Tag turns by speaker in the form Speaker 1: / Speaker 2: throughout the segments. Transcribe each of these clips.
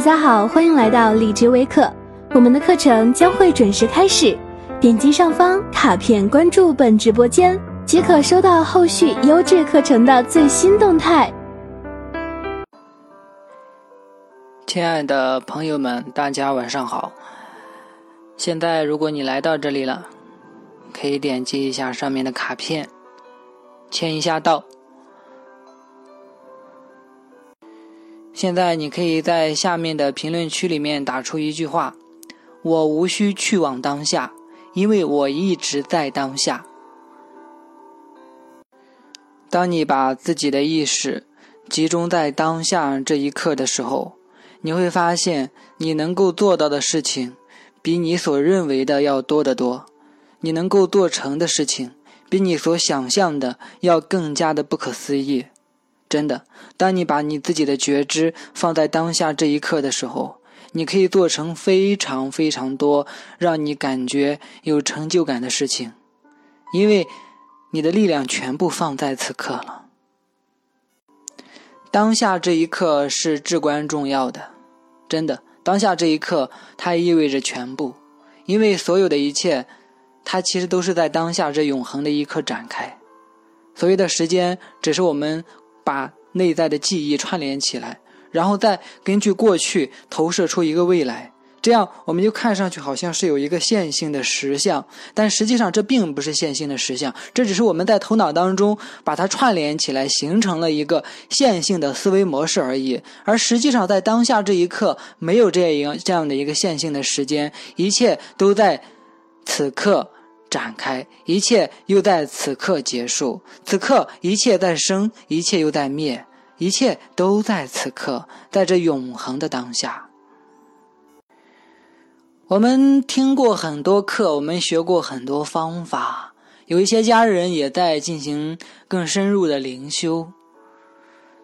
Speaker 1: 大家好，欢迎来到理智微课，我们的课程将会准时开始。点击上方卡片关注本直播间，即可收到后续优质课程的最新动态。
Speaker 2: 亲爱的朋友们，大家晚上好。现在，如果你来到这里了，可以点击一下上面的卡片，签一下到。现在你可以在下面的评论区里面打出一句话：“我无需去往当下，因为我一直在当下。”当你把自己的意识集中在当下这一刻的时候，你会发现你能够做到的事情比你所认为的要多得多，你能够做成的事情比你所想象的要更加的不可思议。真的，当你把你自己的觉知放在当下这一刻的时候，你可以做成非常非常多让你感觉有成就感的事情，因为你的力量全部放在此刻了。当下这一刻是至关重要的，真的，当下这一刻它意味着全部，因为所有的一切，它其实都是在当下这永恒的一刻展开。所谓的时间，只是我们。把内在的记忆串联起来，然后再根据过去投射出一个未来，这样我们就看上去好像是有一个线性的实像，但实际上这并不是线性的实像，这只是我们在头脑当中把它串联起来，形成了一个线性的思维模式而已。而实际上在当下这一刻，没有这样一个这样的一个线性的时间，一切都在此刻。展开，一切又在此刻结束。此刻，一切在生，一切又在灭，一切都在此刻，在这永恒的当下。我们听过很多课，我们学过很多方法，有一些家人也在进行更深入的灵修。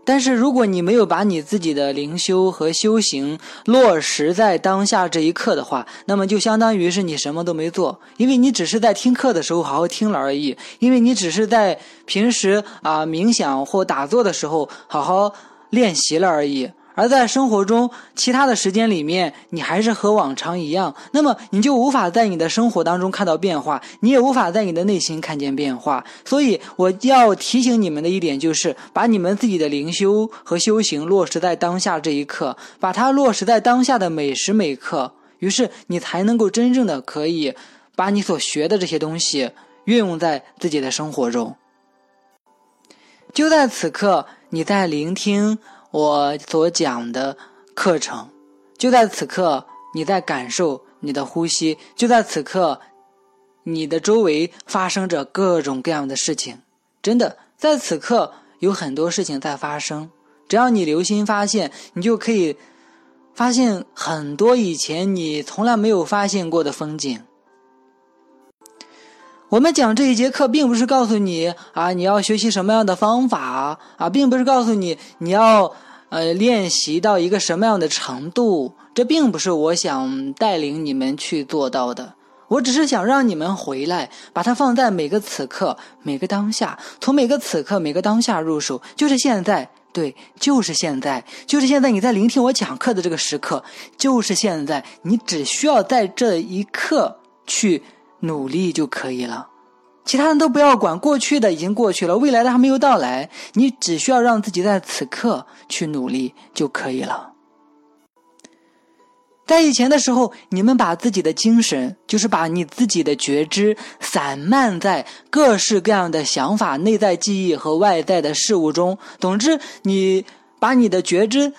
Speaker 2: 但是，如果你没有把你自己的灵修和修行落实在当下这一刻的话，那么就相当于是你什么都没做，因为你只是在听课的时候好好听了而已，因为你只是在平时啊冥想或打坐的时候好好练习了而已。而在生活中，其他的时间里面，你还是和往常一样，那么你就无法在你的生活当中看到变化，你也无法在你的内心看见变化。所以，我要提醒你们的一点就是，把你们自己的灵修和修行落实在当下这一刻，把它落实在当下的每时每刻，于是你才能够真正的可以把你所学的这些东西运用在自己的生活中。就在此刻，你在聆听。我所讲的课程，就在此刻，你在感受你的呼吸；就在此刻，你的周围发生着各种各样的事情。真的，在此刻有很多事情在发生。只要你留心发现，你就可以发现很多以前你从来没有发现过的风景。我们讲这一节课，并不是告诉你啊，你要学习什么样的方法啊，并不是告诉你你要。呃，练习到一个什么样的程度？这并不是我想带领你们去做到的。我只是想让你们回来，把它放在每个此刻、每个当下，从每个此刻、每个当下入手，就是现在，对，就是现在，就是现在。你在聆听我讲课的这个时刻，就是现在。你只需要在这一刻去努力就可以了。其他人都不要管，过去的已经过去了，未来的还没有到来。你只需要让自己在此刻去努力就可以了。在以前的时候，你们把自己的精神，就是把你自己的觉知散漫在各式各样的想法、内在记忆和外在的事物中。总之，你把你的觉知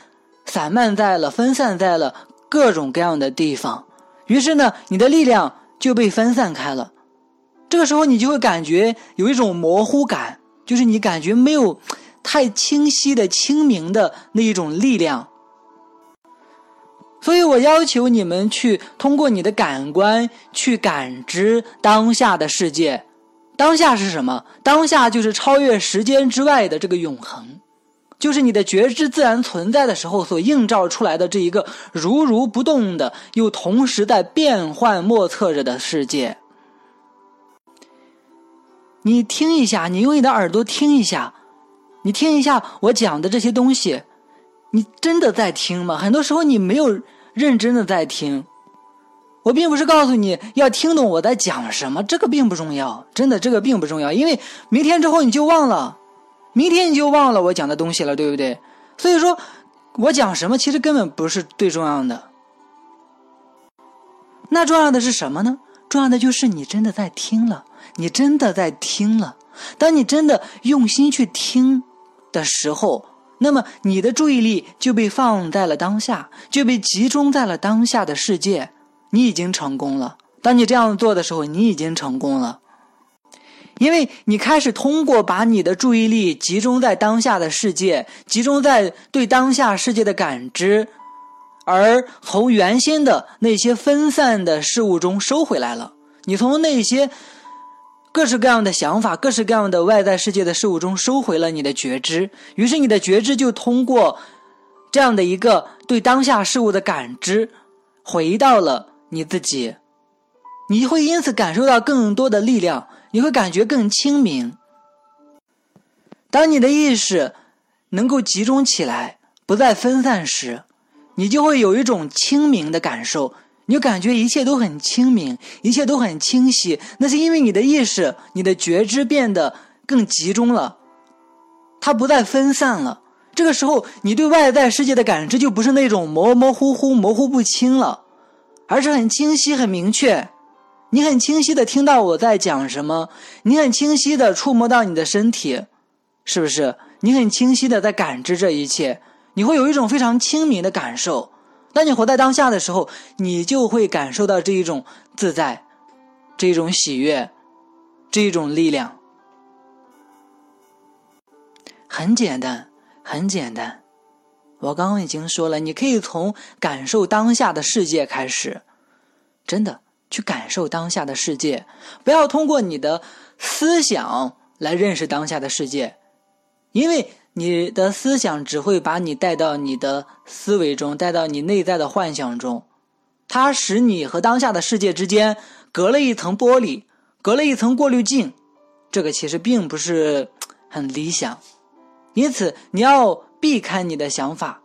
Speaker 2: 散漫在了、分散在了各种各样的地方。于是呢，你的力量就被分散开了。这个时候，你就会感觉有一种模糊感，就是你感觉没有太清晰的、清明的那一种力量。所以我要求你们去通过你的感官去感知当下的世界。当下是什么？当下就是超越时间之外的这个永恒，就是你的觉知自然存在的时候所映照出来的这一个如如不动的，又同时在变幻莫测着的世界。你听一下，你用你的耳朵听一下，你听一下我讲的这些东西，你真的在听吗？很多时候你没有认真的在听。我并不是告诉你要听懂我在讲什么，这个并不重要，真的这个并不重要，因为明天之后你就忘了，明天你就忘了我讲的东西了，对不对？所以说，我讲什么其实根本不是最重要的。那重要的是什么呢？重要的就是你真的在听了，你真的在听了。当你真的用心去听的时候，那么你的注意力就被放在了当下，就被集中在了当下的世界。你已经成功了。当你这样做的时候，你已经成功了，因为你开始通过把你的注意力集中在当下的世界，集中在对当下世界的感知，而从原先的那些分散的事物中收回来了。你从那些各式各样的想法、各式各样的外在世界的事物中收回了你的觉知，于是你的觉知就通过这样的一个对当下事物的感知，回到了。你自己，你会因此感受到更多的力量，你会感觉更清明。当你的意识能够集中起来，不再分散时，你就会有一种清明的感受，你就感觉一切都很清明，一切都很清晰。那是因为你的意识、你的觉知变得更集中了，它不再分散了。这个时候，你对外在世界的感知就不是那种模模糊糊、模糊不清了。而是很清晰、很明确，你很清晰的听到我在讲什么，你很清晰的触摸到你的身体，是不是？你很清晰的在感知这一切，你会有一种非常清明的感受。当你活在当下的时候，你就会感受到这一种自在，这一种喜悦，这一种力量。很简单，很简单。我刚刚已经说了，你可以从感受当下的世界开始，真的去感受当下的世界，不要通过你的思想来认识当下的世界，因为你的思想只会把你带到你的思维中，带到你内在的幻想中，它使你和当下的世界之间隔了一层玻璃，隔了一层过滤镜，这个其实并不是很理想，因此你要。避开你的想法，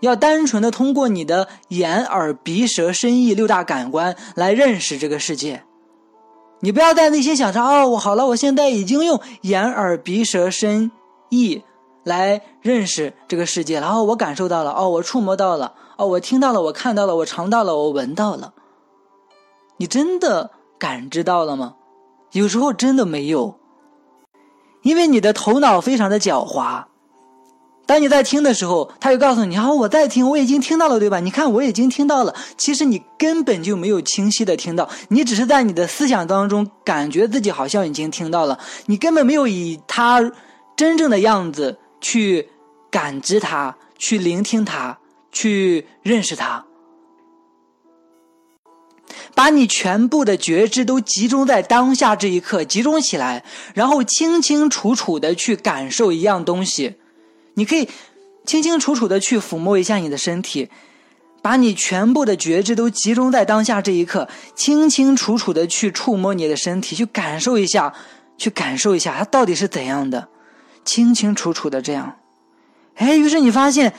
Speaker 2: 要单纯的通过你的眼、耳、鼻、舌、身、意六大感官来认识这个世界。你不要在内心想着哦，我好了，我现在已经用眼、耳、鼻、舌、身、意来认识这个世界然后，我感受到了，哦，我触摸到了，哦，我听到了，我看到了，我尝到了，我闻到了。你真的感知到了吗？有时候真的没有，因为你的头脑非常的狡猾。当你在听的时候，他就告诉你：“好，我在听，我已经听到了，对吧？你看，我已经听到了。其实你根本就没有清晰的听到，你只是在你的思想当中感觉自己好像已经听到了，你根本没有以他真正的样子去感知它，去聆听它，去认识它。把你全部的觉知都集中在当下这一刻，集中起来，然后清清楚楚的去感受一样东西。”你可以清清楚楚的去抚摸一下你的身体，把你全部的觉知都集中在当下这一刻，清清楚楚的去触摸你的身体，去感受一下，去感受一下它到底是怎样的，清清楚楚的这样，哎，于是你发现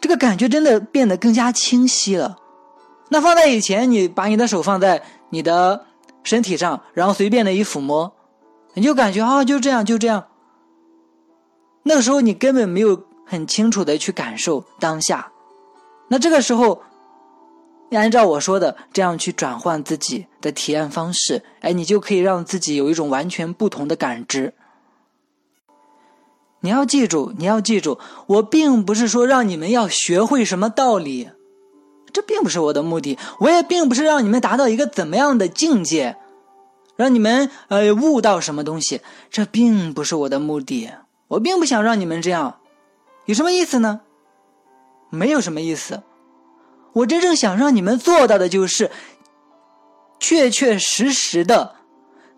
Speaker 2: 这个感觉真的变得更加清晰了。那放在以前，你把你的手放在你的身体上，然后随便的一抚摸，你就感觉啊，就这样，就这样。那个时候你根本没有很清楚的去感受当下，那这个时候，按照我说的这样去转换自己的体验方式，哎，你就可以让自己有一种完全不同的感知。你要记住，你要记住，我并不是说让你们要学会什么道理，这并不是我的目的，我也并不是让你们达到一个怎么样的境界，让你们呃悟到什么东西，这并不是我的目的。我并不想让你们这样，有什么意思呢？没有什么意思。我真正想让你们做到的就是，确确实实的，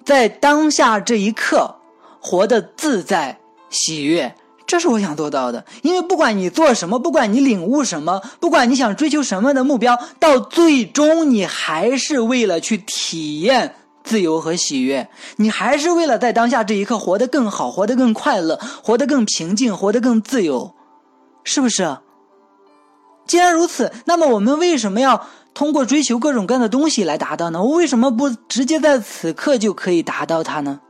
Speaker 2: 在当下这一刻活得自在喜悦，这是我想做到的。因为不管你做什么，不管你领悟什么，不管你想追求什么的目标，到最终你还是为了去体验。自由和喜悦，你还是为了在当下这一刻活得更好，活得更快乐，活得更平静，活得更自由，是不是？既然如此，那么我们为什么要通过追求各种各样的东西来达到呢？我为什么不直接在此刻就可以达到它呢？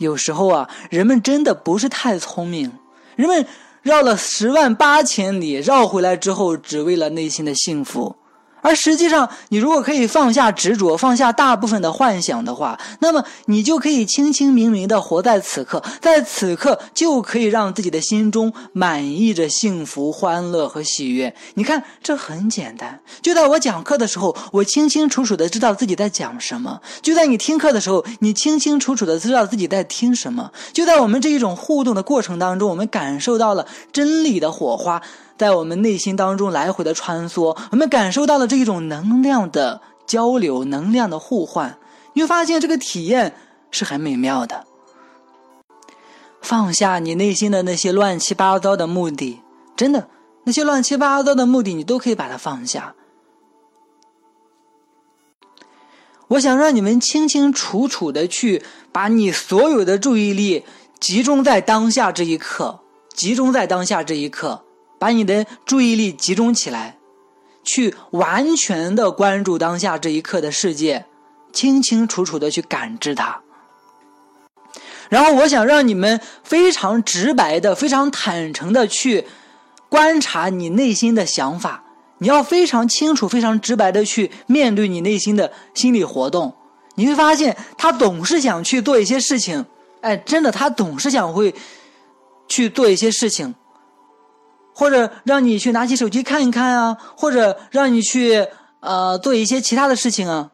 Speaker 2: 有时候啊，人们真的不是太聪明，人们绕了十万八千里，绕回来之后，只为了内心的幸福。而实际上，你如果可以放下执着，放下大部分的幻想的话，那么你就可以清清明明的活在此刻，在此刻就可以让自己的心中满溢着幸福、欢乐和喜悦。你看，这很简单。就在我讲课的时候，我清清楚楚的知道自己在讲什么；就在你听课的时候，你清清楚楚的知道自己在听什么。就在我们这一种互动的过程当中，我们感受到了真理的火花。在我们内心当中来回的穿梭，我们感受到了这一种能量的交流、能量的互换，你会发现这个体验是很美妙的。放下你内心的那些乱七八糟的目的，真的，那些乱七八糟的目的你都可以把它放下。我想让你们清清楚楚的去把你所有的注意力集中在当下这一刻，集中在当下这一刻。把你的注意力集中起来，去完全的关注当下这一刻的世界，清清楚楚的去感知它。然后，我想让你们非常直白的、非常坦诚的去观察你内心的想法。你要非常清楚、非常直白的去面对你内心的心理活动。你会发现，他总是想去做一些事情。哎，真的，他总是想会去做一些事情。或者让你去拿起手机看一看啊，或者让你去呃做一些其他的事情啊。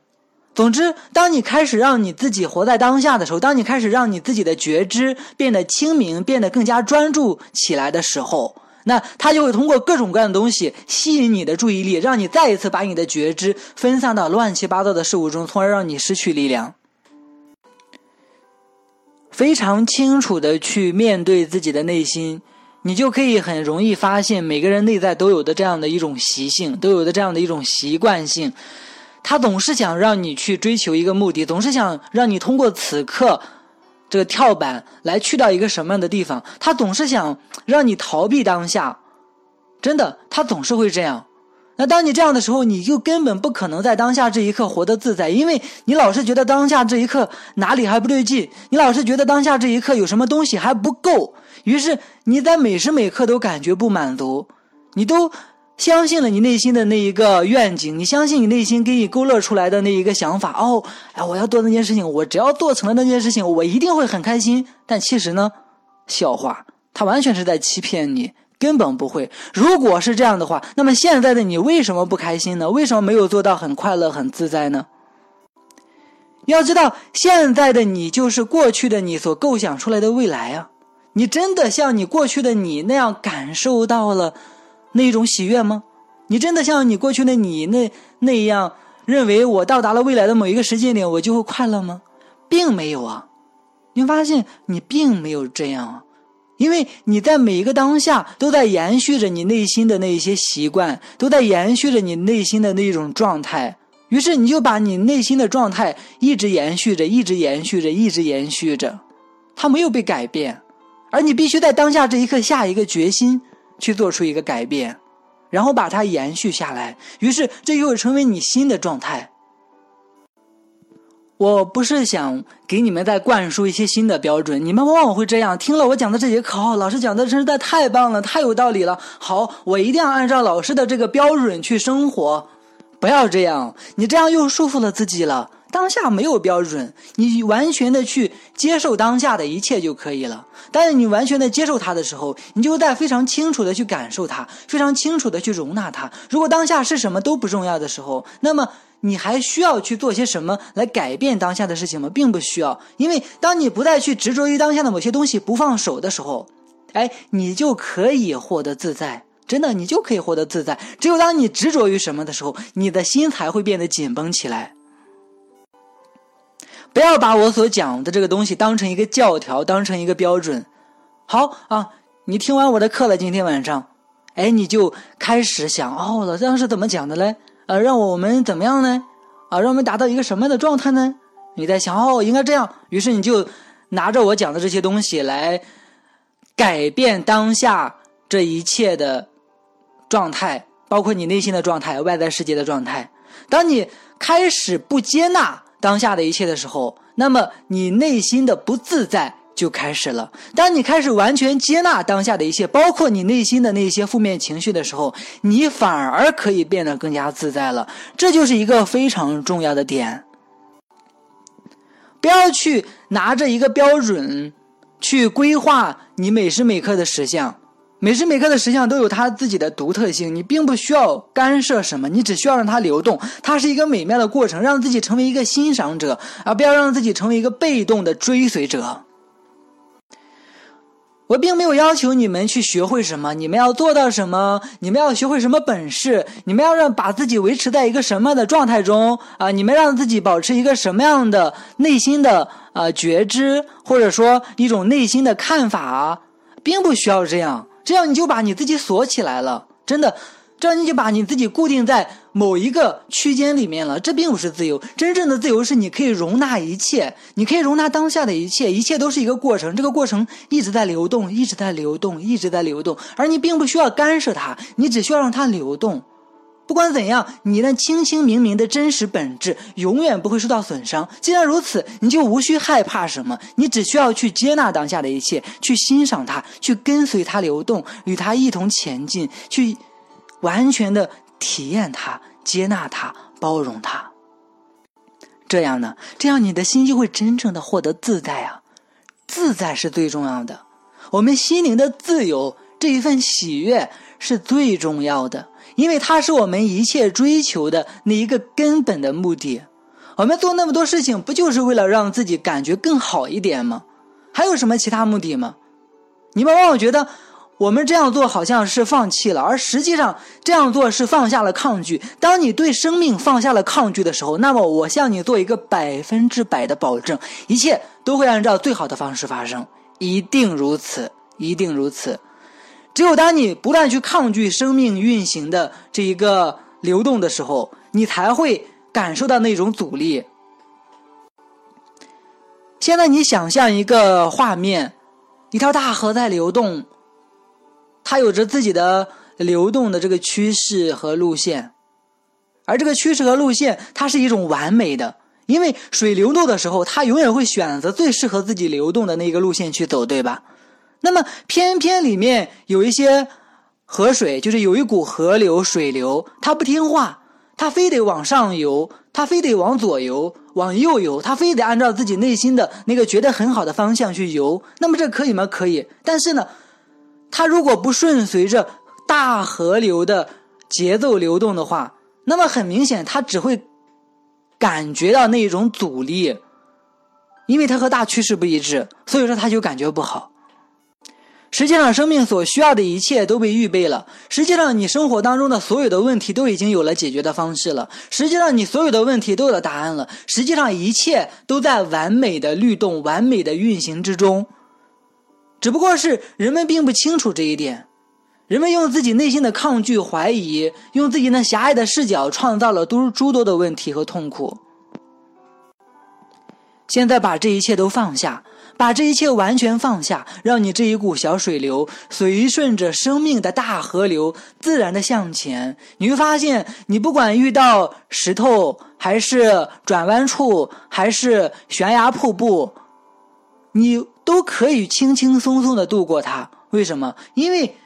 Speaker 2: 总之，当你开始让你自己活在当下的时候，当你开始让你自己的觉知变得清明，变得更加专注起来的时候，那他就会通过各种各样的东西吸引你的注意力，让你再一次把你的觉知分散到乱七八糟的事物中，从而让你失去力量。非常清楚的去面对自己的内心。你就可以很容易发现，每个人内在都有的这样的一种习性，都有的这样的一种习惯性，他总是想让你去追求一个目的，总是想让你通过此刻这个跳板来去到一个什么样的地方，他总是想让你逃避当下，真的，他总是会这样。那当你这样的时候，你就根本不可能在当下这一刻活得自在，因为你老是觉得当下这一刻哪里还不对劲，你老是觉得当下这一刻有什么东西还不够。于是你在每时每刻都感觉不满足，你都相信了你内心的那一个愿景，你相信你内心给你勾勒出来的那一个想法。哦，哎，我要做那件事情，我只要做成了那件事情，我一定会很开心。但其实呢，笑话，他完全是在欺骗你，根本不会。如果是这样的话，那么现在的你为什么不开心呢？为什么没有做到很快乐、很自在呢？要知道，现在的你就是过去的你所构想出来的未来啊。你真的像你过去的你那样感受到了那种喜悦吗？你真的像你过去的你那那样认为我到达了未来的某一个时间点我就会快乐吗？并没有啊！你发现你并没有这样啊，因为你在每一个当下都在延续着你内心的那一些习惯，都在延续着你内心的那一种状态。于是你就把你内心的状态一直延续着，一直延续着，一直延续着，它没有被改变。而你必须在当下这一刻下一个决心，去做出一个改变，然后把它延续下来。于是，这就会成为你新的状态。我不是想给你们再灌输一些新的标准，你们往往会这样：听了我讲的这节课，老师讲的真是太棒了，太有道理了。好，我一定要按照老师的这个标准去生活。不要这样，你这样又束缚了自己了。当下没有标准，你完全的去接受当下的一切就可以了。但是你完全的接受它的时候，你就在非常清楚的去感受它，非常清楚的去容纳它。如果当下是什么都不重要的时候，那么你还需要去做些什么来改变当下的事情吗？并不需要，因为当你不再去执着于当下的某些东西不放手的时候，哎，你就可以获得自在。真的，你就可以获得自在。只有当你执着于什么的时候，你的心才会变得紧绷起来。不要把我所讲的这个东西当成一个教条，当成一个标准。好啊，你听完我的课了，今天晚上，哎，你就开始想，哦，老师是怎么讲的嘞？呃，让我们怎么样呢？啊，让我们达到一个什么样的状态呢？你在想，哦，应该这样。于是你就拿着我讲的这些东西来改变当下这一切的状态，包括你内心的状态、外在世界的状态。当你开始不接纳当下的一切的时候，那么你内心的不自在就开始了。当你开始完全接纳当下的一切，包括你内心的那些负面情绪的时候，你反而可以变得更加自在了。这就是一个非常重要的点。不要去拿着一个标准去规划你每时每刻的实相，每时每刻的实相都有它自己的独特性，你并不需要干涉什么，你只需要让它流动，它是一个美妙的过程，让自己成为一个欣赏者，而不要让自己成为一个被动的追随者。我并没有要求你们去学会什么，你们要做到什么，你们要学会什么本事，你们要让把自己维持在一个什么样的状态中啊？你们让自己保持一个什么样的内心的啊觉知，或者说一种内心的看法，并不需要这样，这样你就把你自己锁起来了，真的。这样你就把你自己固定在某一个区间里面了，这并不是自由。真正的自由是你可以容纳一切，你可以容纳当下的一切，一切都是一个过程，这个过程一直在流动，一直在流动，一直在流动，而你并不需要干涉它，你只需要让它流动。不管怎样，你那清清明明的真实本质永远不会受到损伤。既然如此，你就无需害怕什么，你只需要去接纳当下的一切，去欣赏它，去跟随它流动，与它一同前进，去。完全的体验它，接纳它，包容它。这样呢，这样你的心就会真正的获得自在啊！自在是最重要的，我们心灵的自由这一份喜悦是最重要的，因为它是我们一切追求的那一个根本的目的。我们做那么多事情，不就是为了让自己感觉更好一点吗？还有什么其他目的吗？你们往往觉得。我们这样做好像是放弃了，而实际上这样做是放下了抗拒。当你对生命放下了抗拒的时候，那么我向你做一个百分之百的保证，一切都会按照最好的方式发生，一定如此，一定如此。只有当你不断去抗拒生命运行的这一个流动的时候，你才会感受到那种阻力。现在你想象一个画面，一条大河在流动。它有着自己的流动的这个趋势和路线，而这个趋势和路线，它是一种完美的，因为水流动的时候，它永远会选择最适合自己流动的那个路线去走，对吧？那么偏偏里面有一些河水，就是有一股河流、水流，它不听话，它非得往上游，它非得往左游、往右游，它非得按照自己内心的那个觉得很好的方向去游。那么这可以吗？可以，但是呢？它如果不顺随着大河流的节奏流动的话，那么很明显，它只会感觉到那种阻力，因为它和大趋势不一致，所以说它就感觉不好。实际上，生命所需要的一切都被预备了。实际上，你生活当中的所有的问题都已经有了解决的方式了。实际上，你所有的问题都有了答案了。实际上，一切都在完美的律动、完美的运行之中。只不过是人们并不清楚这一点，人们用自己内心的抗拒、怀疑，用自己那狭隘的视角，创造了多诸多的问题和痛苦。现在把这一切都放下，把这一切完全放下，让你这一股小水流随顺着生命的大河流，自然的向前。你会发现，你不管遇到石头，还是转弯处，还是悬崖瀑布，你。都可以轻轻松松的度过它。为什么？因为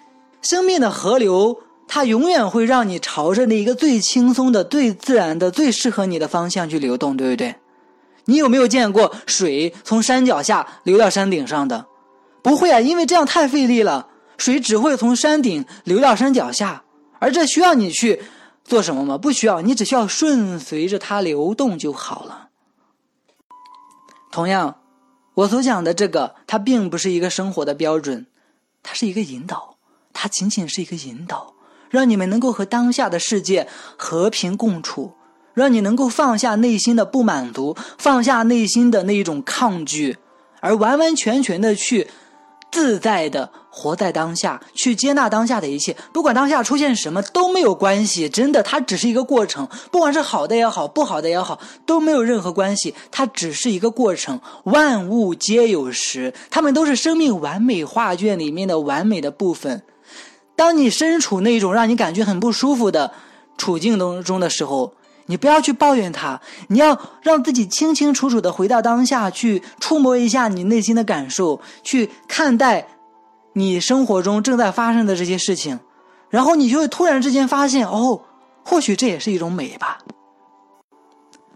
Speaker 2: 生命的河流，它永远会让你朝着那一个最轻松的、最自然的、最适合你的方向去流动，对不对？你有没有见过水从山脚下流到山顶上的？不会啊，因为这样太费力了。水只会从山顶流到山脚下，而这需要你去做什么吗？不需要，你只需要顺随着它流动就好了。同样。我所讲的这个，它并不是一个生活的标准，它是一个引导，它仅仅是一个引导，让你们能够和当下的世界和平共处，让你能够放下内心的不满足，放下内心的那一种抗拒，而完完全全的去。自在的活在当下，去接纳当下的一切，不管当下出现什么都没有关系。真的，它只是一个过程，不管是好的也好，不好的也好，都没有任何关系。它只是一个过程，万物皆有时，它们都是生命完美画卷里面的完美的部分。当你身处那种让你感觉很不舒服的处境当中的时候，你不要去抱怨他，你要让自己清清楚楚的回到当下，去触摸一下你内心的感受，去看待你生活中正在发生的这些事情，然后你就会突然之间发现，哦，或许这也是一种美吧。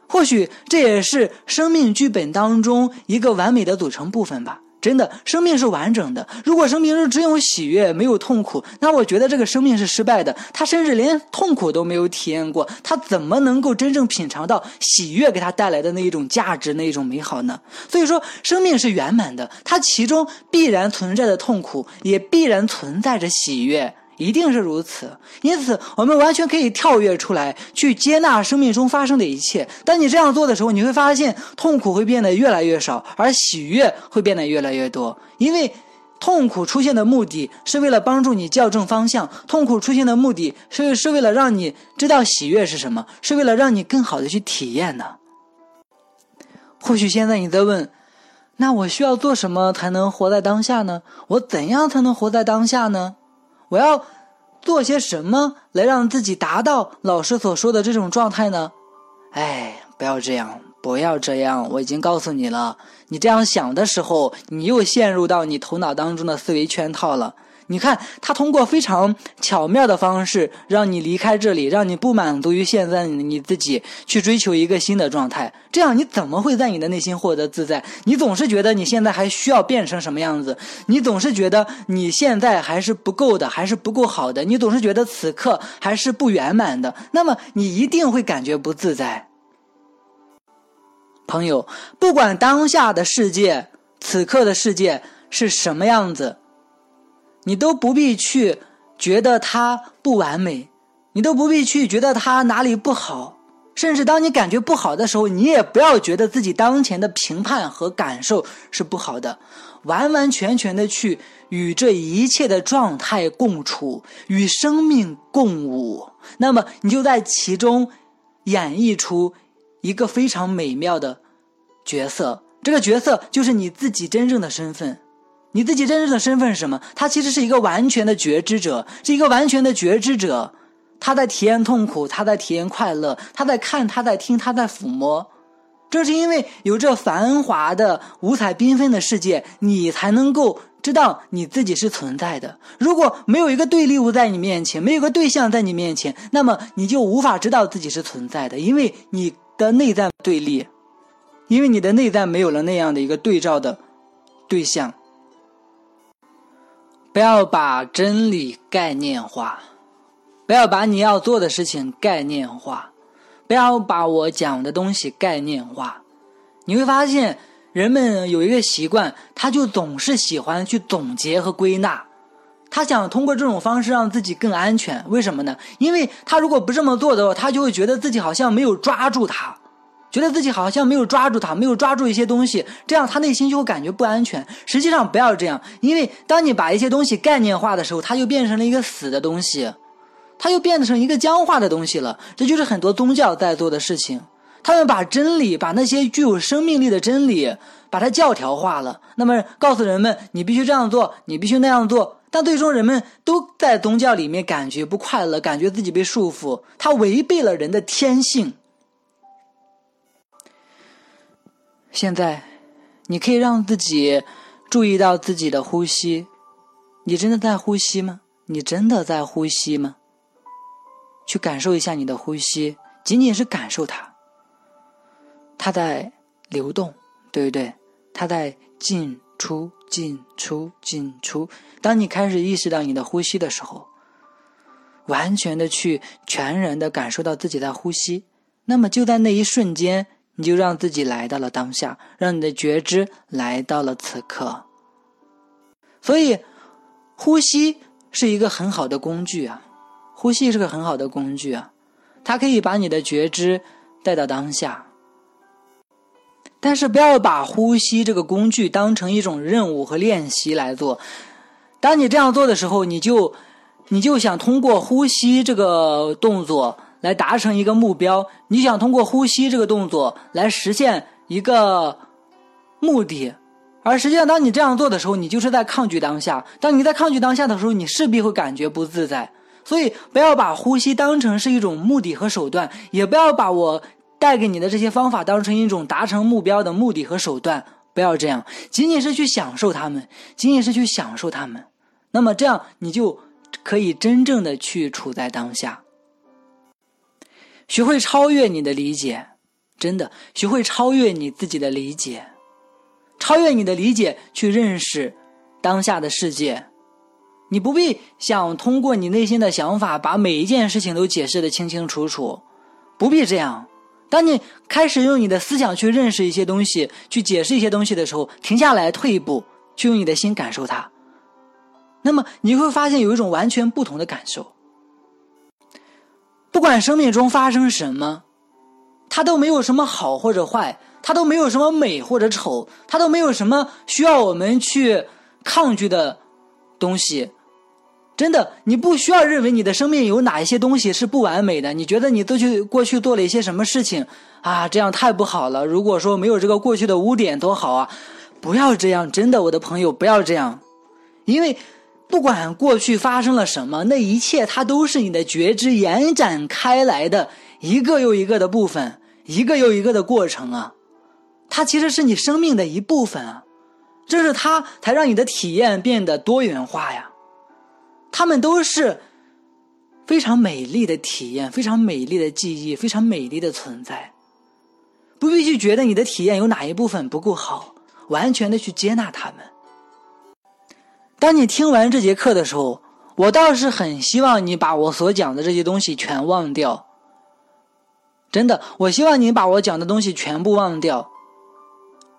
Speaker 2: 或许这也是生命剧本当中一个完美的组成部分吧。真的，生命是完整的。如果生命是只有喜悦，没有痛苦，那我觉得这个生命是失败的。他甚至连痛苦都没有体验过，他怎么能够真正品尝到喜悦给他带来的那一种价值、那一种美好呢？所以说，生命是圆满的，它其中必然存在着痛苦，也必然存在着喜悦。一定是如此，因此我们完全可以跳跃出来，去接纳生命中发生的一切。当你这样做的时候，你会发现痛苦会变得越来越少，而喜悦会变得越来越多。因为痛苦出现的目的是为了帮助你校正方向，痛苦出现的目的是是为了让你知道喜悦是什么，是为了让你更好的去体验呢。或许现在你在问，那我需要做什么才能活在当下呢？我怎样才能活在当下呢？我要做些什么来让自己达到老师所说的这种状态呢？哎，不要这样，不要这样！我已经告诉你了，你这样想的时候，你又陷入到你头脑当中的思维圈套了。你看，他通过非常巧妙的方式让你离开这里，让你不满足于现在你自己，去追求一个新的状态。这样你怎么会在你的内心获得自在？你总是觉得你现在还需要变成什么样子？你总是觉得你现在还是不够的，还是不够好的？你总是觉得此刻还是不圆满的。那么你一定会感觉不自在。朋友，不管当下的世界、此刻的世界是什么样子。你都不必去觉得它不完美，你都不必去觉得它哪里不好，甚至当你感觉不好的时候，你也不要觉得自己当前的评判和感受是不好的，完完全全的去与这一切的状态共处，与生命共舞，那么你就在其中演绎出一个非常美妙的角色，这个角色就是你自己真正的身份。你自己真正的身份是什么？他其实是一个完全的觉知者，是一个完全的觉知者。他在体验痛苦，他在体验快乐，他在看，他在听，他在抚摸。正是因为有这繁华的、五彩缤纷的世界，你才能够知道你自己是存在的。如果没有一个对立物在你面前，没有个对象在你面前，那么你就无法知道自己是存在的，因为你的内在对立，因为你的内在没有了那样的一个对照的对象。不要把真理概念化，不要把你要做的事情概念化，不要把我讲的东西概念化。你会发现，人们有一个习惯，他就总是喜欢去总结和归纳，他想通过这种方式让自己更安全。为什么呢？因为他如果不这么做的话，他就会觉得自己好像没有抓住他。觉得自己好像没有抓住它，没有抓住一些东西，这样他内心就会感觉不安全。实际上不要这样，因为当你把一些东西概念化的时候，它就变成了一个死的东西，它又变成一个僵化的东西了。这就是很多宗教在做的事情，他们把真理，把那些具有生命力的真理，把它教条化了。那么告诉人们，你必须这样做，你必须那样做。但最终人们都在宗教里面感觉不快乐，感觉自己被束缚，它违背了人的天性。现在，你可以让自己注意到自己的呼吸。你真的在呼吸吗？你真的在呼吸吗？去感受一下你的呼吸，仅仅是感受它，它在流动，对不对？它在进出、进出、进出。当你开始意识到你的呼吸的时候，完全的去全然的感受到自己在呼吸，那么就在那一瞬间。你就让自己来到了当下，让你的觉知来到了此刻。所以，呼吸是一个很好的工具啊，呼吸是个很好的工具啊，它可以把你的觉知带到当下。但是，不要把呼吸这个工具当成一种任务和练习来做。当你这样做的时候，你就你就想通过呼吸这个动作。来达成一个目标，你想通过呼吸这个动作来实现一个目的，而实际上，当你这样做的时候，你就是在抗拒当下。当你在抗拒当下的时候，你势必会感觉不自在。所以，不要把呼吸当成是一种目的和手段，也不要把我带给你的这些方法当成一种达成目标的目的和手段。不要这样，仅仅是去享受它们，仅仅是去享受它们。那么，这样你就可以真正的去处在当下，学会超越你的理解，真的学会超越你自己的理解。超越你的理解去认识当下的世界，你不必想通过你内心的想法把每一件事情都解释的清清楚楚，不必这样。当你开始用你的思想去认识一些东西，去解释一些东西的时候，停下来，退一步，去用你的心感受它，那么你会发现有一种完全不同的感受。不管生命中发生什么，它都没有什么好或者坏。它都没有什么美或者丑，它都没有什么需要我们去抗拒的东西。真的，你不需要认为你的生命有哪一些东西是不完美的。你觉得你都去过去做了一些什么事情啊？这样太不好了。如果说没有这个过去的污点多好啊！不要这样，真的，我的朋友，不要这样。因为不管过去发生了什么，那一切它都是你的觉知延展开来的一个又一个的部分，一个又一个的过程啊。它其实是你生命的一部分啊，正是它才让你的体验变得多元化呀。它们都是非常美丽的体验，非常美丽的记忆，非常美丽的存在。不必去觉得你的体验有哪一部分不够好，完全的去接纳它们。当你听完这节课的时候，我倒是很希望你把我所讲的这些东西全忘掉。真的，我希望你把我讲的东西全部忘掉。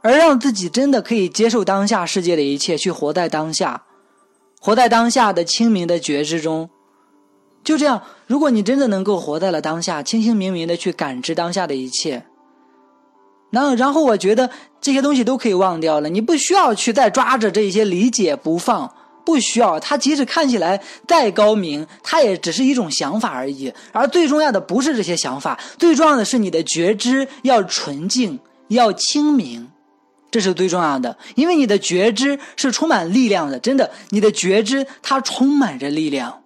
Speaker 2: 而让自己真的可以接受当下世界的一切，去活在当下，活在当下的清明的觉知中，就这样。如果你真的能够活在了当下，清清明明的去感知当下的一切，那然后我觉得这些东西都可以忘掉了。你不需要去再抓着这些理解不放，不需要。它即使看起来再高明，它也只是一种想法而已。而最重要的不是这些想法，最重要的是你的觉知要纯净，要清明。这是最重要的，因为你的觉知是充满力量的，真的，你的觉知它充满着力量。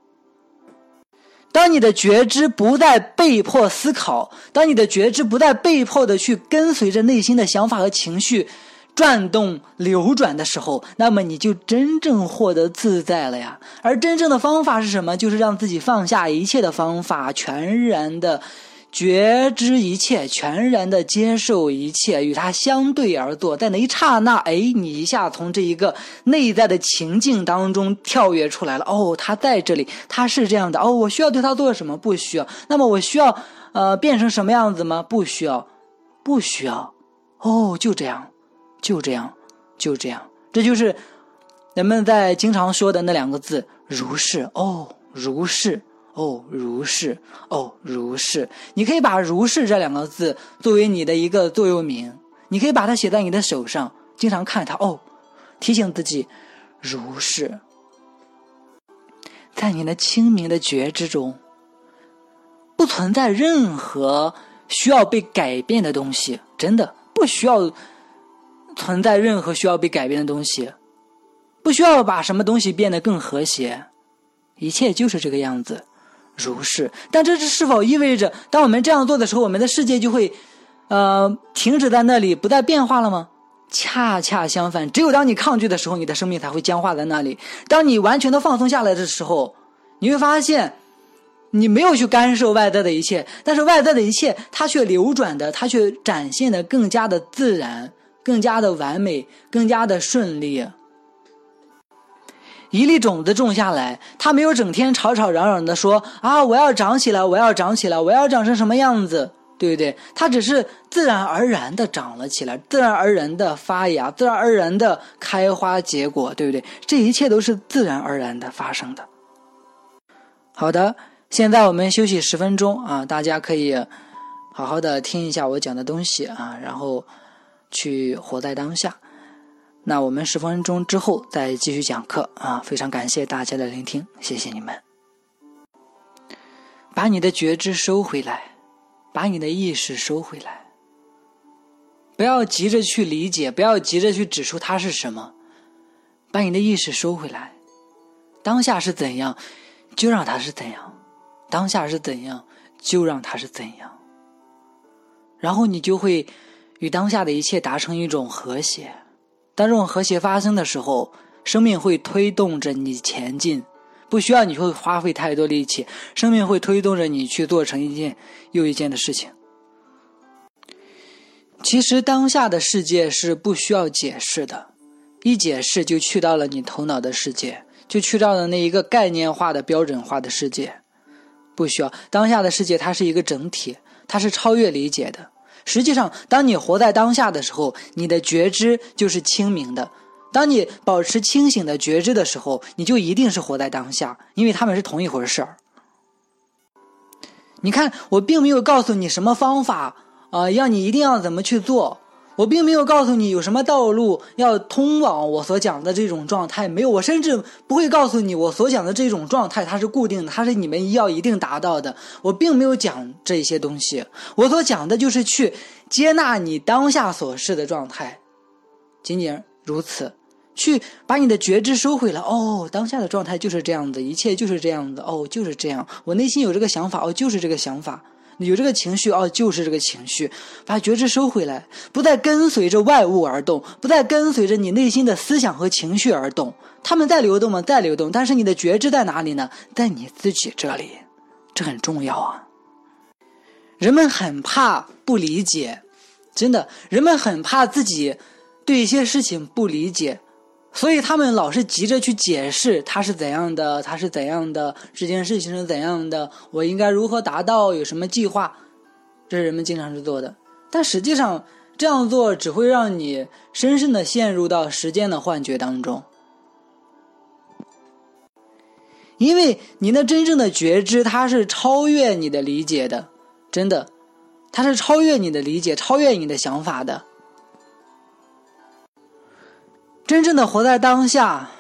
Speaker 2: 当你的觉知不再被迫思考，当你的觉知不再被迫的去跟随着内心的想法和情绪转动流转的时候，那么你就真正获得自在了呀。而真正的方法是什么？就是让自己放下一切的方法，全然的。觉知一切，全然的接受一切，与它相对而坐，在那一刹那，哎，你一下从这一个内在的情境当中跳跃出来了。哦，他在这里，他是这样的。哦，我需要对他做什么？不需要。那么我需要，呃，变成什么样子吗？不需要，不需要。哦，就这样，就这样，就这样。这就是人们在经常说的那两个字：如是。哦，如是。哦，如是，哦，如是。你可以把“如是”这两个字作为你的一个座右铭，你可以把它写在你的手上，经常看它。哦，提醒自己，如是。在你的清明的觉知中，不存在任何需要被改变的东西，真的不需要存在任何需要被改变的东西，不需要把什么东西变得更和谐，一切就是这个样子。如是，但这是是否意味着，当我们这样做的时候，我们的世界就会，呃，停止在那里，不再变化了吗？恰恰相反，只有当你抗拒的时候，你的生命才会僵化在那里。当你完全的放松下来的时候，你会发现，你没有去干涉外在的一切，但是外在的一切，它却流转的，它却展现的更加的自然，更加的完美，更加的顺利。一粒种子种下来，它没有整天吵吵嚷嚷的说啊，我要长起来，我要长起来，我要长成什么样子，对不对？它只是自然而然的长了起来，自然而然的发芽，自然而然的开花结果，对不对？这一切都是自然而然的发生的。好的，现在我们休息十分钟啊，大家可以好好的听一下我讲的东西啊，然后去活在当下。那我们十分钟之后再继续讲课啊！非常感谢大家的聆听，谢谢你们。把你的觉知收回来，把你的意识收回来，不要急着去理解，不要急着去指出它是什么，把你的意识收回来。当下是怎样，就让它是怎样；当下是怎样，就让它是怎样。然后你就会与当下的一切达成一种和谐。当这种和谐发生的时候，生命会推动着你前进，不需要你会花费太多力气，生命会推动着你去做成一件又一件的事情。其实当下的世界是不需要解释的，一解释就去到了你头脑的世界，就去到了那一个概念化的标准化的世界。不需要当下的世界，它是一个整体，它是超越理解的。实际上，当你活在当下的时候，你的觉知就是清明的。当你保持清醒的觉知的时候，你就一定是活在当下，因为他们是同一回事儿。你看，我并没有告诉你什么方法啊，要你一定要怎么去做。我并没有告诉你有什么道路要通往我所讲的这种状态，没有。我甚至不会告诉你我所讲的这种状态它是固定的，它是你们要一定达到的。我并没有讲这些东西，我所讲的就是去接纳你当下所示的状态，仅仅如此。去把你的觉知收回来。哦，当下的状态就是这样子，一切就是这样子。哦，就是这样。我内心有这个想法，哦，就是这个想法。有这个情绪，哦，就是这个情绪。把觉知收回来，不再跟随着外物而动，不再跟随着你内心的思想和情绪而动。他们在流动吗？在流动。但是你的觉知在哪里呢？在你自己这里，这很重要啊。人们很怕不理解，真的，人们很怕自己对一些事情不理解。所以他们老是急着去解释他是怎样的，他是怎样的，这件事情是怎样的，我应该如何达到，有什么计划，这是人们经常去做的。但实际上这样做只会让你深深的陷入到时间的幻觉当中，因为你的真正的觉知它是超越你的理解的，真的，它是超越你的理解，超越你的想法的。真正的活在当下，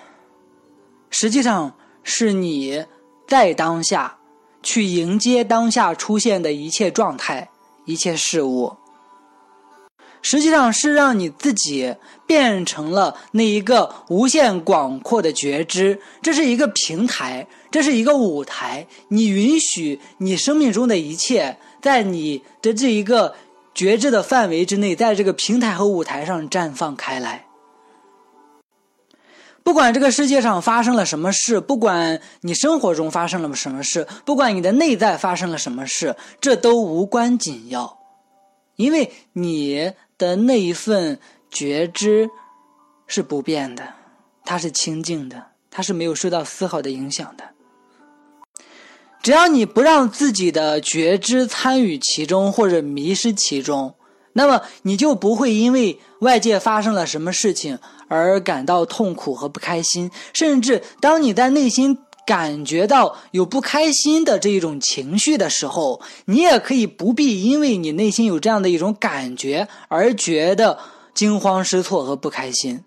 Speaker 2: 实际上是你在当下去迎接当下出现的一切状态、一切事物。实际上是让你自己变成了那一个无限广阔的觉知。这是一个平台，这是一个舞台。你允许你生命中的一切，在你的这一个觉知的范围之内，在这个平台和舞台上绽放开来。不管这个世界上发生了什么事，不管你生活中发生了什么事，不管你的内在发生了什么事，这都无关紧要，因为你的那一份觉知是不变的，它是清净的，它是没有受到丝毫的影响的。只要你不让自己的觉知参与其中或者迷失其中，那么你就不会因为外界发生了什么事情。而感到痛苦和不开心，甚至当你在内心感觉到有不开心的这一种情绪的时候，你也可以不必因为你内心有这样的一种感觉而觉得惊慌失措和不开心。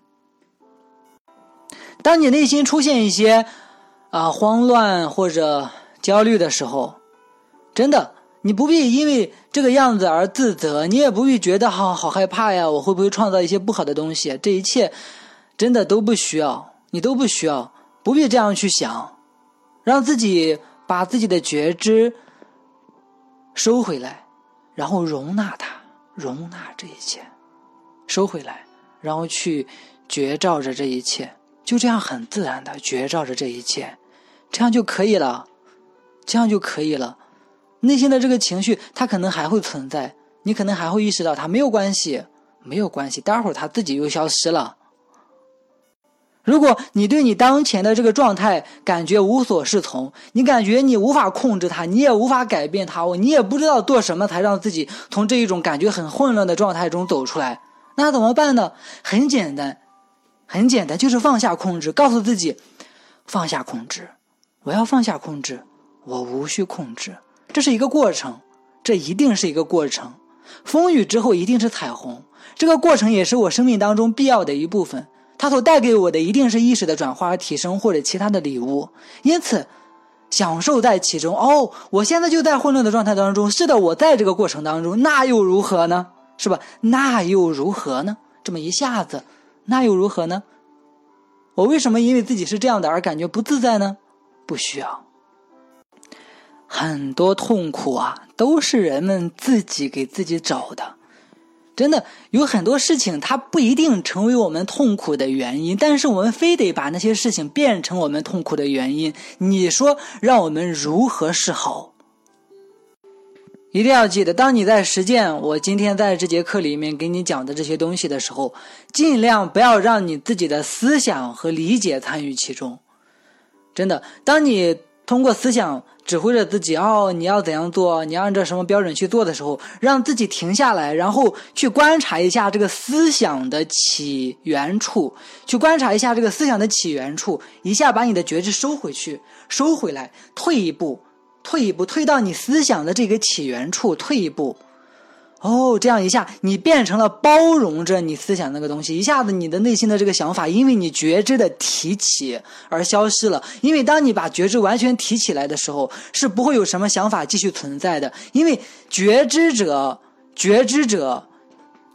Speaker 2: 当你内心出现一些啊慌乱或者焦虑的时候，真的。你不必因为这个样子而自责，你也不必觉得哈好害怕呀，我会不会创造一些不好的东西？这一切真的都不需要，你都不需要，不必这样去想，让自己把自己的觉知收回来，然后容纳它，容纳这一切，收回来，然后去觉照着这一切，就这样很自然的觉照着这一切，这样就可以了，这样就可以了。内心的这个情绪，它可能还会存在，你可能还会意识到它没有关系，没有关系，待会儿它自己又消失了。如果你对你当前的这个状态感觉无所适从，你感觉你无法控制它，你也无法改变它，你也不知道做什么才让自己从这一种感觉很混乱的状态中走出来，那怎么办呢？很简单，很简单，就是放下控制，告诉自己放下控制，我要放下控制，我无需控制。这是一个过程，这一定是一个过程。风雨之后一定是彩虹，这个过程也是我生命当中必要的一部分。它所带给我的一定是意识的转化和提升，或者其他的礼物。因此，享受在其中。哦，我现在就在混乱的状态当中。是的，我在这个过程当中，那又如何呢？是吧？那又如何呢？这么一下子，那又如何呢？我为什么因为自己是这样的而感觉不自在呢？不需要。很多痛苦啊，都是人们自己给自己找的。真的有很多事情，它不一定成为我们痛苦的原因，但是我们非得把那些事情变成我们痛苦的原因。你说让我们如何是好？一定要记得，当你在实践我今天在这节课里面给你讲的这些东西的时候，尽量不要让你自己的思想和理解参与其中。真的，当你通过思想。指挥着自己哦，你要怎样做？你要按照什么标准去做的时候，让自己停下来，然后去观察一下这个思想的起源处，去观察一下这个思想的起源处，一下把你的觉知收回去，收回来，退一步，退一步，退到你思想的这个起源处，退一步。哦，这样一下，你变成了包容着你思想那个东西，一下子你的内心的这个想法，因为你觉知的提起而消失了。因为当你把觉知完全提起来的时候，是不会有什么想法继续存在的。因为觉知者，觉知者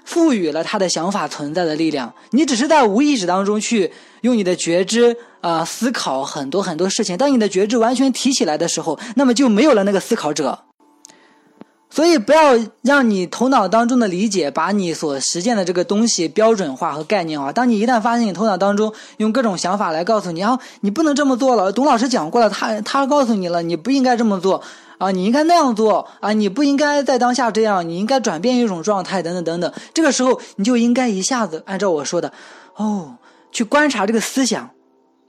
Speaker 2: 赋予了他的想法存在的力量。你只是在无意识当中去用你的觉知啊思考很多很多事情。当你的觉知完全提起来的时候，那么就没有了那个思考者。所以，不要让你头脑当中的理解把你所实践的这个东西标准化和概念化。当你一旦发现你头脑当中用各种想法来告诉你啊，你不能这么做了。董老师讲过了，他他告诉你了，你不应该这么做啊，你应该那样做啊，你不应该在当下这样，你应该转变一种状态，等等等等。这个时候，你就应该一下子按照我说的，哦，去观察这个思想，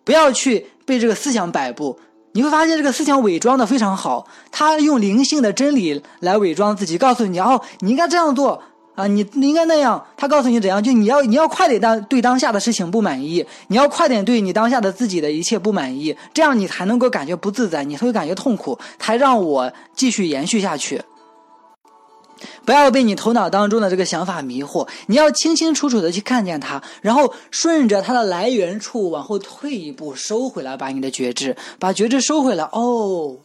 Speaker 2: 不要去被这个思想摆布。你会发现这个思想伪装的非常好，他用灵性的真理来伪装自己，告诉你哦，你应该这样做啊，你你应该那样。他告诉你怎样，就你要你要快点当对当下的事情不满意，你要快点对你当下的自己的一切不满意，这样你才能够感觉不自在，你会感觉痛苦，才让我继续延续下去。不要被你头脑当中的这个想法迷惑，你要清清楚楚的去看见它，然后顺着它的来源处往后退一步，收回来，把你的觉知，把觉知收回来。哦，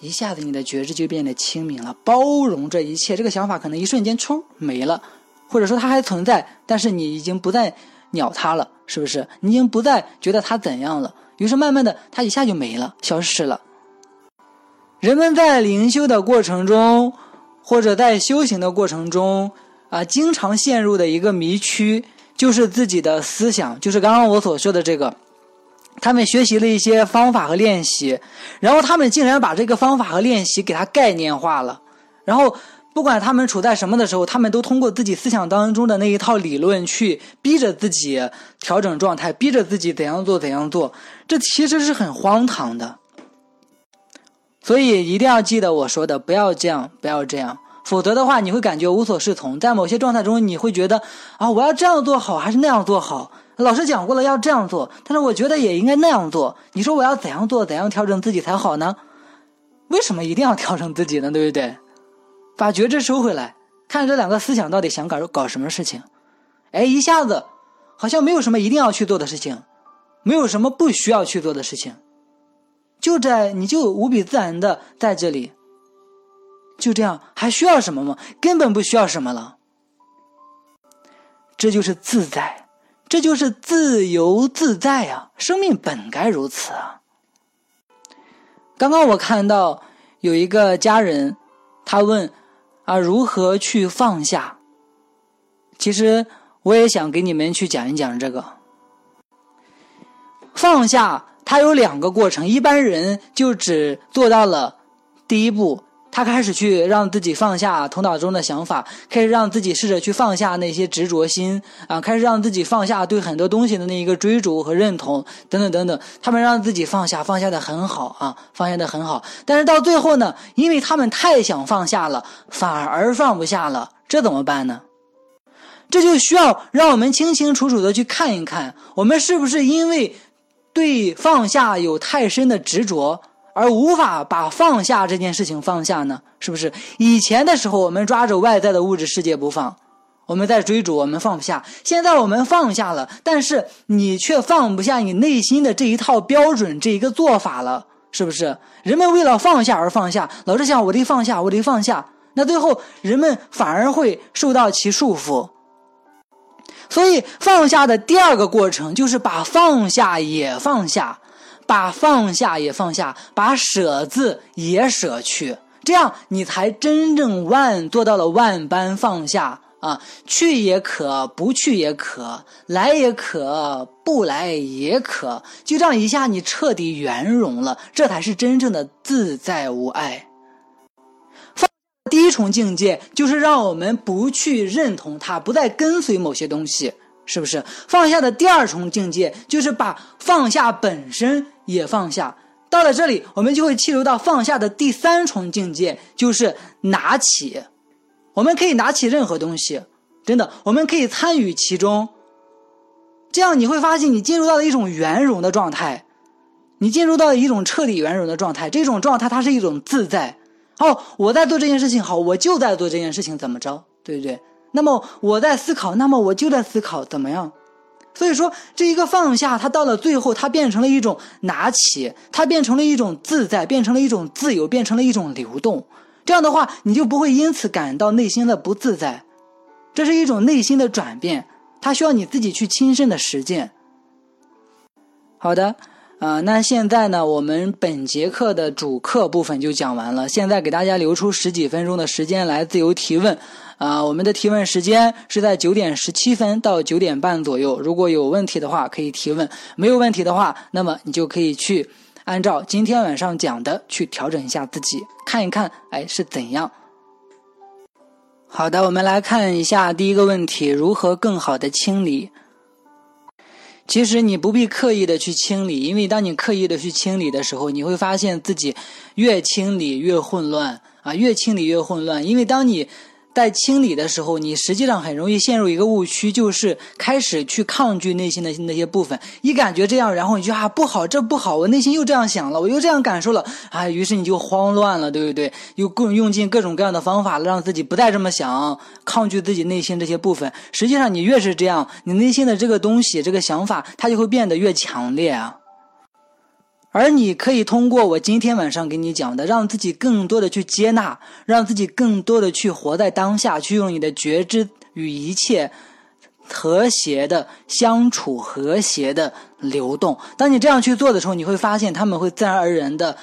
Speaker 2: 一下子你的觉知就变得清明了，包容这一切。这个想法可能一瞬间冲没了，或者说它还存在，但是你已经不再鸟它了，是不是？你已经不再觉得它怎样了，于是慢慢的，它一下就没了，消失了。人们在灵修的过程中。或者在修行的过程中，啊，经常陷入的一个迷区，就是自己的思想，就是刚刚我所说的这个。他们学习了一些方法和练习，然后他们竟然把这个方法和练习给它概念化了。然后，不管他们处在什么的时候，他们都通过自己思想当中的那一套理论去逼着自己调整状态，逼着自己怎样做怎样做。这其实是很荒唐的。所以一定要记得我说的，不要这样，不要这样，否则的话你会感觉无所适从。在某些状态中，你会觉得啊，我要这样做好还是那样做好？老师讲过了要这样做，但是我觉得也应该那样做。你说我要怎样做，怎样调整自己才好呢？为什么一定要调整自己呢？对不对？把觉知收回来，看这两个思想到底想搞搞什么事情？哎，一下子好像没有什么一定要去做的事情，没有什么不需要去做的事情。就在你就无比自然的在这里，就这样还需要什么吗？根本不需要什么了。这就是自在，这就是自由自在啊！生命本该如此啊！刚刚我看到有一个家人，他问啊如何去放下？其实我也想给你们去讲一讲这个放下。他有两个过程，一般人就只做到了第一步，他开始去让自己放下头脑中的想法，开始让自己试着去放下那些执着心啊，开始让自己放下对很多东西的那一个追逐和认同等等等等。他们让自己放下，放下的很好啊，放下的很好。但是到最后呢，因为他们太想放下了，反而放不下了，这怎么办呢？这就需要让我们清清楚楚的去看一看，我们是不是因为。对放下有太深的执着，而无法把放下这件事情放下呢？是不是？以前的时候，我们抓着外在的物质世界不放，我们在追逐，我们放不下。现在我们放下了，但是你却放不下你内心的这一套标准，这一个做法了，是不是？人们为了放下而放下，老是想我得放下，我得放下，那最后人们反而会受到其束缚。所以放下的第二个过程就是把放下也放下，把放下也放下，把舍字也舍去，这样你才真正万做到了万般放下啊！去也可，不去也可，来也可，不来也可，就这样一下，你彻底圆融了，这才是真正的自在无碍。第一重境界就是让我们不去认同它，不再跟随某些东西，是不是？放下的第二重境界就是把放下本身也放下。到了这里，我们就会进入到放下的第三重境界，就是拿起。我们可以拿起任何东西，真的，我们可以参与其中。这样你会发现，你进入到了一种圆融的状态，你进入到了一种彻底圆融的状态。这种状态，它是一种自在。哦，我在做这件事情，好，我就在做这件事情，怎么着，对不对？那么我在思考，那么我就在思考，怎么样？所以说，这一个放下，它到了最后，它变成了一种拿起，它变成了一种自在，变成了一种自由，变成了一种流动。这样的话，你就不会因此感到内心的不自在。这是一种内心的转变，它需要你自己去亲身的实践。好的。啊，那现在呢，我们本节课的主课部分就讲完了。现在给大家留出十几分钟的时间来自由提问。啊，我们的提问时间是在九点十七分到九点半左右。如果有问题的话，可以提问；没有问题的话，那么你就可以去按照今天晚上讲的去调整一下自己，看一看，哎，是怎样。好的，我们来看一下第一个问题：如何更好的清理？其实你不必刻意的去清理，因为当你刻意的去清理的时候，你会发现自己越清理越混乱啊，越清理越混乱。因为当你在清理的时候，你实际上很容易陷入一个误区，就是开始去抗拒内心的那些部分。一感觉这样，然后你就啊不好，这不好，我内心又这样想了，我又这样感受了啊，于是你就慌乱了，对不对？又更用尽各种各样的方法，让自己不再这么想，抗拒自己内心这些部分。实际上，你越是这样，你内心的这个东西，这个想法，它就会变得越强烈啊。而你可以通过我今天晚上给你讲的，让自己更多的去接纳，让自己更多的去活在当下，去用你的觉知与一切和谐的相处、和谐的流动。当你这样去做的时候，你会发现他们会自然而然的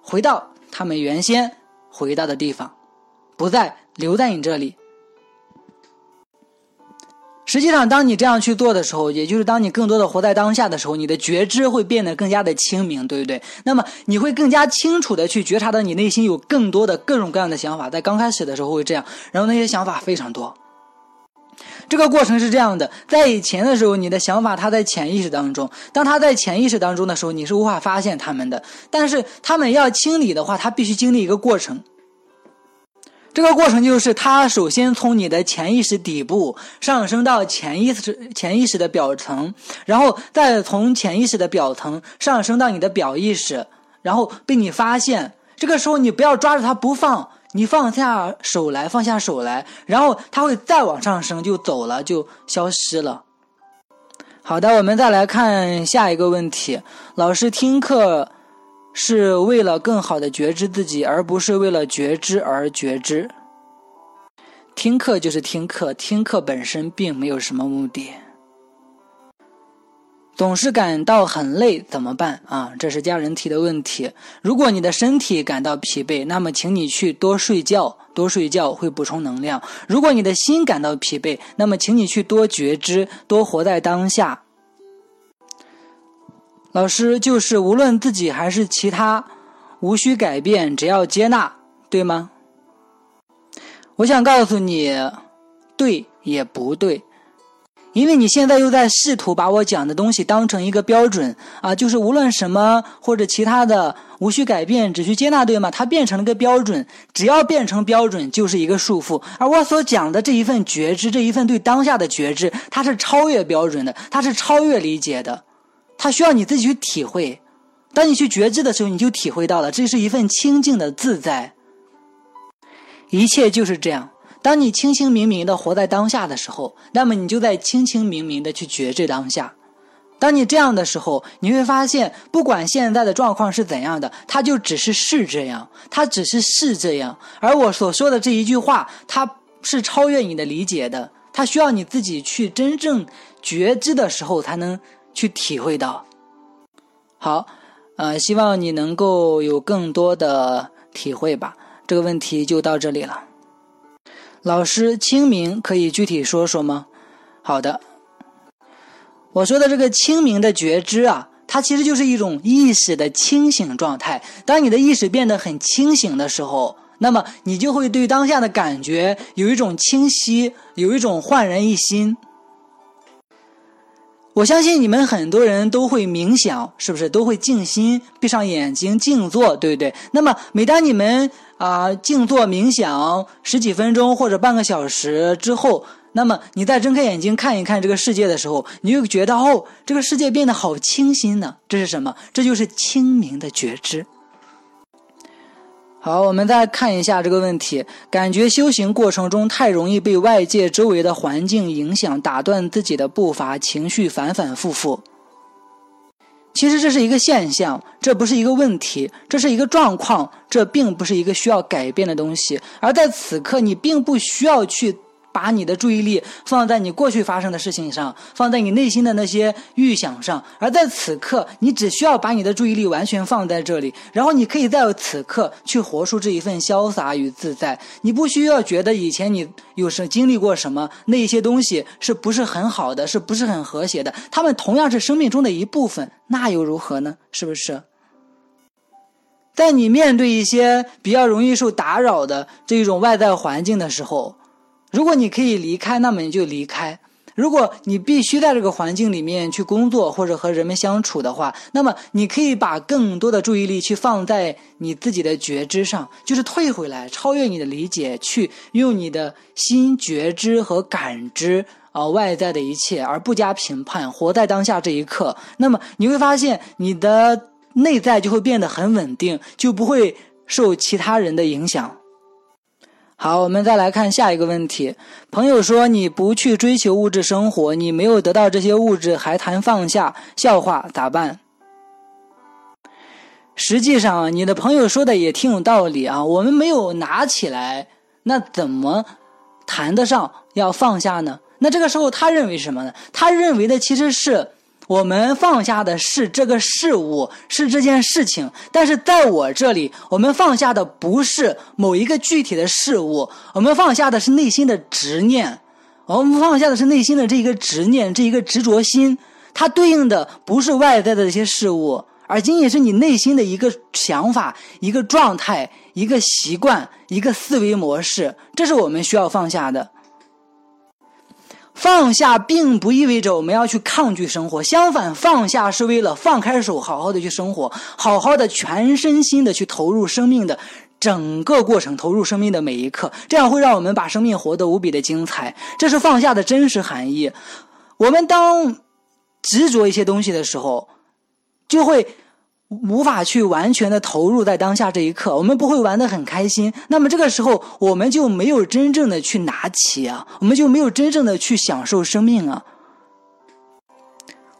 Speaker 2: 回到他们原先回到的地方，不再留在你这里。实际上，当你这样去做的时候，也就是当你更多的活在当下的时候，你的觉知会变得更加的清明，对不对？那么你会更加清楚的去觉察到你内心有更多的各种各样的想法，在刚开始的时候会这样，然后那些想法非常多。这个过程是这样的，在以前的时候，你的想法它在潜意识当中，当它在潜意识当中的时候，你是无法发现他们的。但是他们要清理的话，它必须经历一个过程。这个过程就是，它首先从你的潜意识底部上升到潜意识潜意识的表层，然后再从潜意识的表层上升到你的表意识，然后被你发现。这个时候你不要抓着它不放，你放下手来，放下手来，然后它会再往上升，就走了，就消失了。好的，我们再来看下一个问题，老师听课。是为了更好的觉知自己，而不是为了觉知而觉知。听课就是听课，听课本身并没有什么目的。总是感到很累怎么办啊？这是家人提的问题。如果你的身体感到疲惫，那么请你去多睡觉，多睡觉会补充能量。如果你的心感到疲惫，那么请你去多觉知，多活在当下。老师就是无论自己还是其他，无需改变，只要接纳，对吗？我想告诉你，对也不对，因为你现在又在试图把我讲的东西当成一个标准啊，就是无论什么或者其他的，无需改变，只需接纳，对吗？它变成了个标准，只要变成标准，就是一个束缚。而我所讲的这一份觉知，这一份对当下的觉知，它是超越标准的，它是超越理解的。它需要你自己去体会，当你去觉知的时候，你就体会到了，这是一份清净的自在。一切就是这样，当你清清明明的活在当下的时候，那么你就在清清明明的去觉知当下。当你这样的时候，你会发现，不管现在的状况是怎样的，它就只是是这样，它只是是这样。而我所说的这一句话，它是超越你的理解的，它需要你自己去真正觉知的时候才能去体会到。好，呃，希望你能够有更多的体会吧。这个问题就到这里了。老师，清明可以具体说说吗？好的。我说的这个清明的觉知啊，它其实就是一种意识的清醒状态。当你的意识变得很清醒的时候，那么你就会对当下的感觉有一种清晰，有一种焕然一新。我相信你们很多人都会冥想，是不是都会静心，闭上眼睛静坐，对不对？那么每当你们啊静坐冥想十几分钟或者半个小时之后，那么你再睁开眼睛看一看这个世界的时候，你就觉得哦，这个世界变得好清新呢。这是什么？这就是清明的觉知。好，我们再看一下这个问题：感觉修行过程中太容易被外界周围的环境影响，打断自己的步伐，情绪反反复复。其实这是一个现象，这不是一个问题，这是一个状况，这并不是一个需要改变的东西。而在此刻，你并不需要去。把你的注意力放在你过去发生的事情上，放在你内心的那些预想上，而在此刻，你只需要把你的注意力完全放在这里，然后你可以在此刻去活出这一份潇洒与自在。你不需要觉得以前你有什经历过什么，那些东西是不是很好的，是不是很和谐的？他们同样是生命中的一部分，那又如何呢？是不是？在你面对一些比较容易受打扰的这种外在环境的时候。如果你可以离开，那么你就离开；如果你必须在这个环境里面去工作或者和人们相处的话，那么你可以把更多的注意力去放在你自己的觉知上，就是退回来，超越你的理解，去用你的心觉知和感知啊外在的一切，而不加评判，活在当下这一刻。那么你会发现，你的内在就会变得很稳定，就不会受其他人的影响。好，我们再来看下一个问题。朋友说：“你不去追求物质生活，你没有得到这些物质，还谈放下，笑话咋办？”实际上，你的朋友说的也挺有道理啊。我们没有拿起来，那怎么谈得上要放下呢？那这个时候，他认为什么呢？他认为的其实是。我们放下的是这个事物，是这件事情。但是在我这里，我们放下的不是某一个具体的事物，我们放下的是内心的执念。我们放下的是内心的这一个执念，这一个执着心。它对应的不是外在的这些事物，而仅仅是你内心的一个想法、一个状态、一个习惯、一个思维模式。这是我们需要放下的。放下并不意味着我们要去抗拒生活，相反，放下是为了放开手，好好的去生活，好好的全身心的去投入生命的整个过程，投入生命的每一刻，这样会让我们把生命活得无比的精彩。这是放下的真实含义。我们当执着一些东西的时候，就会。无法去完全的投入在当下这一刻，我们不会玩的很开心。那么这个时候，我们就没有真正的去拿起啊，我们就没有真正的去享受生命啊。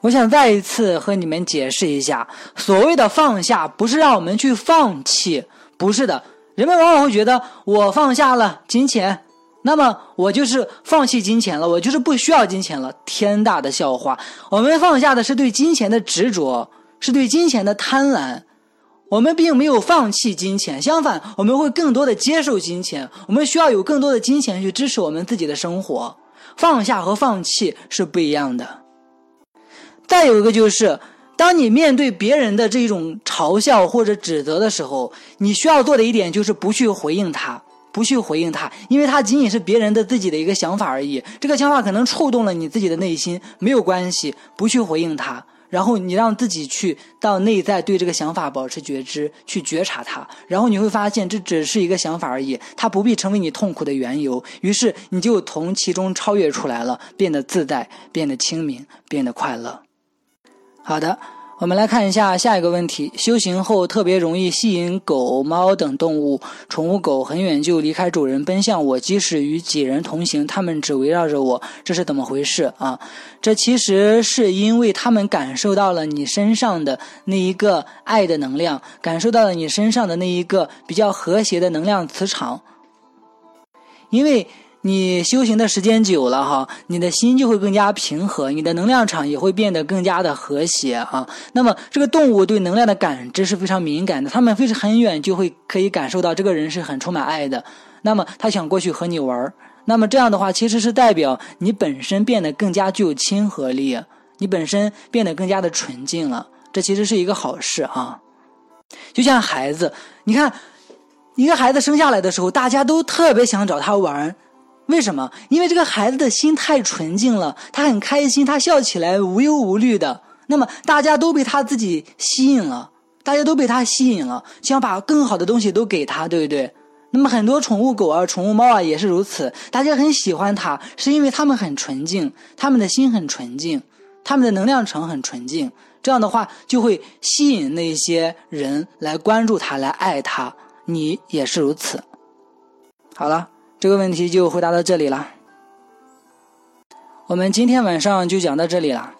Speaker 2: 我想再一次和你们解释一下，所谓的放下，不是让我们去放弃，不是的。人们往往会觉得，我放下了金钱，那么我就是放弃金钱了，我就是不需要金钱了。天大的笑话！我们放下的是对金钱的执着。是对金钱的贪婪，我们并没有放弃金钱，相反，我们会更多的接受金钱。我们需要有更多的金钱去支持我们自己的生活。放下和放弃是不一样的。再有一个就是，当你面对别人的这种嘲笑或者指责的时候，你需要做的一点就是不去回应他，不去回应他，因为他仅仅是别人的自己的一个想法而已。这个想法可能触动了你自己的内心，没有关系，不去回应他。然后你让自己去到内在对这个想法保持觉知，去觉察它，然后你会发现这只是一个想法而已，它不必成为你痛苦的缘由。于是你就从其中超越出来了，变得自在，变得清明，变得快乐。好的，我们来看一下下一个问题：修行后特别容易吸引狗、猫等动物，宠物狗很远就离开主人奔向我，即使与几人同行，它们只围绕着我，这是怎么回事啊？这其实是因为它们感受到了你身上的那一个爱的能量，感受到了你身上的那一个比较和谐的能量磁场，因为。你修行的时间久了哈，你的心就会更加平和，你的能量场也会变得更加的和谐啊。那么这个动物对能量的感知是非常敏感的，它们飞很远就会可以感受到这个人是很充满爱的。那么他想过去和你玩那么这样的话其实是代表你本身变得更加具有亲和力，你本身变得更加的纯净了。这其实是一个好事啊。就像孩子，你看一个孩子生下来的时候，大家都特别想找他玩。为什么？因为这个孩子的心太纯净了，他很开心，他笑起来无忧无虑的。那么大家都被他自己吸引了，大家都被他吸引了，想把更好的东西都给他，对不对？那么很多宠物狗啊、宠物猫啊也是如此，大家很喜欢它，是因为它们很纯净，它们的心很纯净，它们的能量场很纯净。这样的话就会吸引那些人来关注它，来爱它。你也是如此。好了。这个问题就回答到这里了，我们今天晚上就讲到这里了。